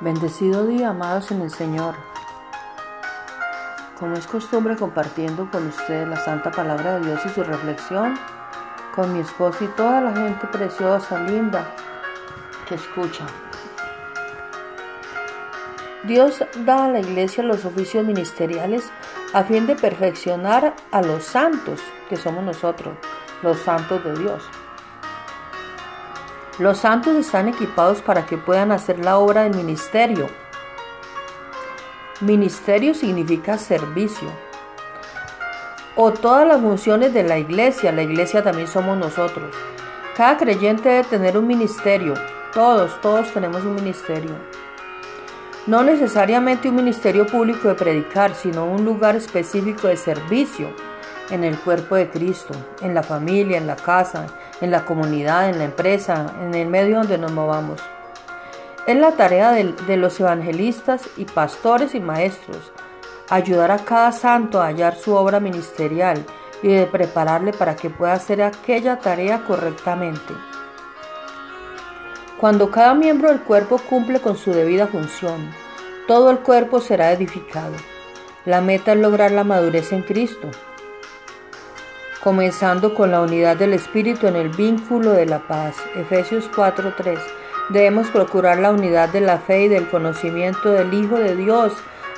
Bendecido día, amados en el Señor. Como es costumbre compartiendo con ustedes la santa palabra de Dios y su reflexión, con mi esposo y toda la gente preciosa, linda, que escucha. Dios da a la iglesia los oficios ministeriales a fin de perfeccionar a los santos, que somos nosotros, los santos de Dios. Los santos están equipados para que puedan hacer la obra del ministerio. Ministerio significa servicio. O todas las funciones de la iglesia. La iglesia también somos nosotros. Cada creyente debe tener un ministerio. Todos, todos tenemos un ministerio. No necesariamente un ministerio público de predicar, sino un lugar específico de servicio en el cuerpo de Cristo, en la familia, en la casa, en la comunidad, en la empresa, en el medio donde nos movamos. Es la tarea de, los evangelistas y pastores y maestros ayudar a cada santo a hallar su obra ministerial y de prepararle para que pueda hacer aquella tarea correctamente. Cuando cada miembro del cuerpo cumple con su debida función, todo el cuerpo será edificado. La meta es lograr la madurez en Cristo, comenzando con la unidad del Espíritu en el vínculo de la paz. Efesios 4:3. Debemos procurar la unidad de la fe y del conocimiento del Hijo de Dios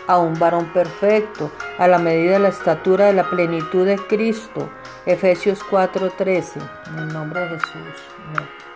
a un varón perfecto, a la medida de la estatura de la plenitud de Cristo. Efesios 4:13. En el nombre de Jesús.